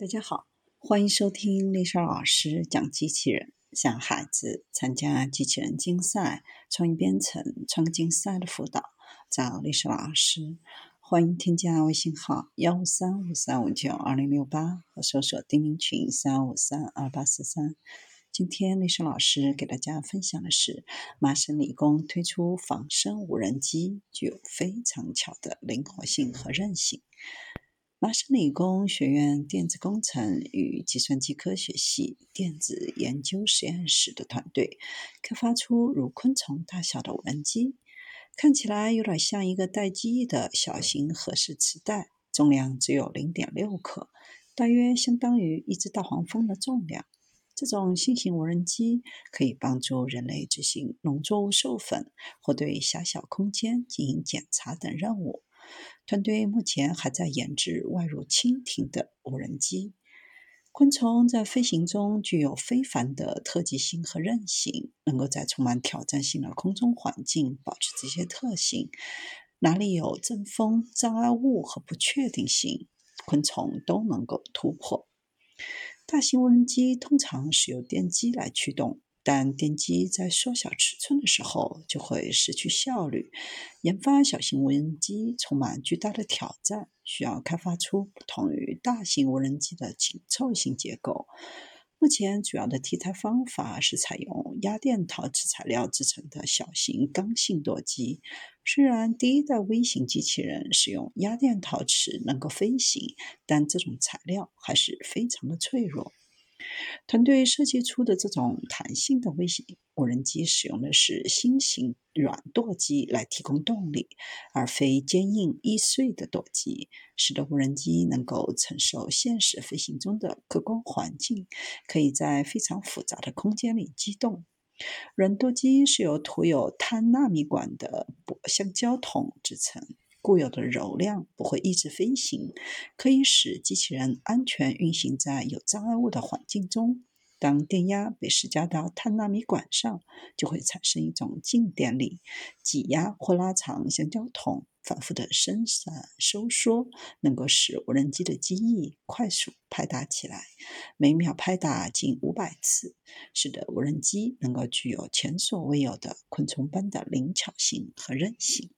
大家好，欢迎收听丽莎老师讲机器人。向孩子参加机器人竞赛、创意编程、创客竞赛的辅导，找丽莎老师。欢迎添加微信号幺五三五三五九二零六八和搜索钉钉群三五三二八四三。今天丽莎老师给大家分享的是，麻省理工推出仿生无人机，具有非常强的灵活性和韧性。麻省理工学院电子工程与计算机科学系电子研究实验室的团队开发出如昆虫大小的无人机，看起来有点像一个带记忆的小型盒式磁带，重量只有零点六克，大约相当于一只大黄蜂的重量。这种新型无人机可以帮助人类执行农作物授粉或对狭小空间进行检查等任务。团队目前还在研制外入蜻蜓的无人机。昆虫在飞行中具有非凡的特技性和韧性，能够在充满挑战性的空中环境保持这些特性。哪里有阵风、障碍物和不确定性，昆虫都能够突破。大型无人机通常是由电机来驱动。但电机在缩小尺寸的时候就会失去效率。研发小型无人机充满巨大的挑战，需要开发出不同于大型无人机的紧凑型结构。目前主要的替代方法是采用压电陶瓷材料制成的小型刚性舵机。虽然第一代微型机器人使用压电陶瓷能够飞行，但这种材料还是非常的脆弱。团队设计出的这种弹性的微型无人机，使用的是新型软舵机来提供动力，而非坚硬易碎的舵机，使得无人机能够承受现实飞行中的客观环境，可以在非常复杂的空间里机动。软舵机是由涂有碳纳米管的薄橡胶筒制成。固有的柔量不会抑制飞行，可以使机器人安全运行在有障碍物的环境中。当电压被施加到碳纳米管上，就会产生一种静电力，挤压或拉长橡胶桶，反复的伸展收缩，能够使无人机的机翼快速拍打起来，每秒拍打近五百次，使得无人机能够具有前所未有的昆虫般的灵巧性和韧性。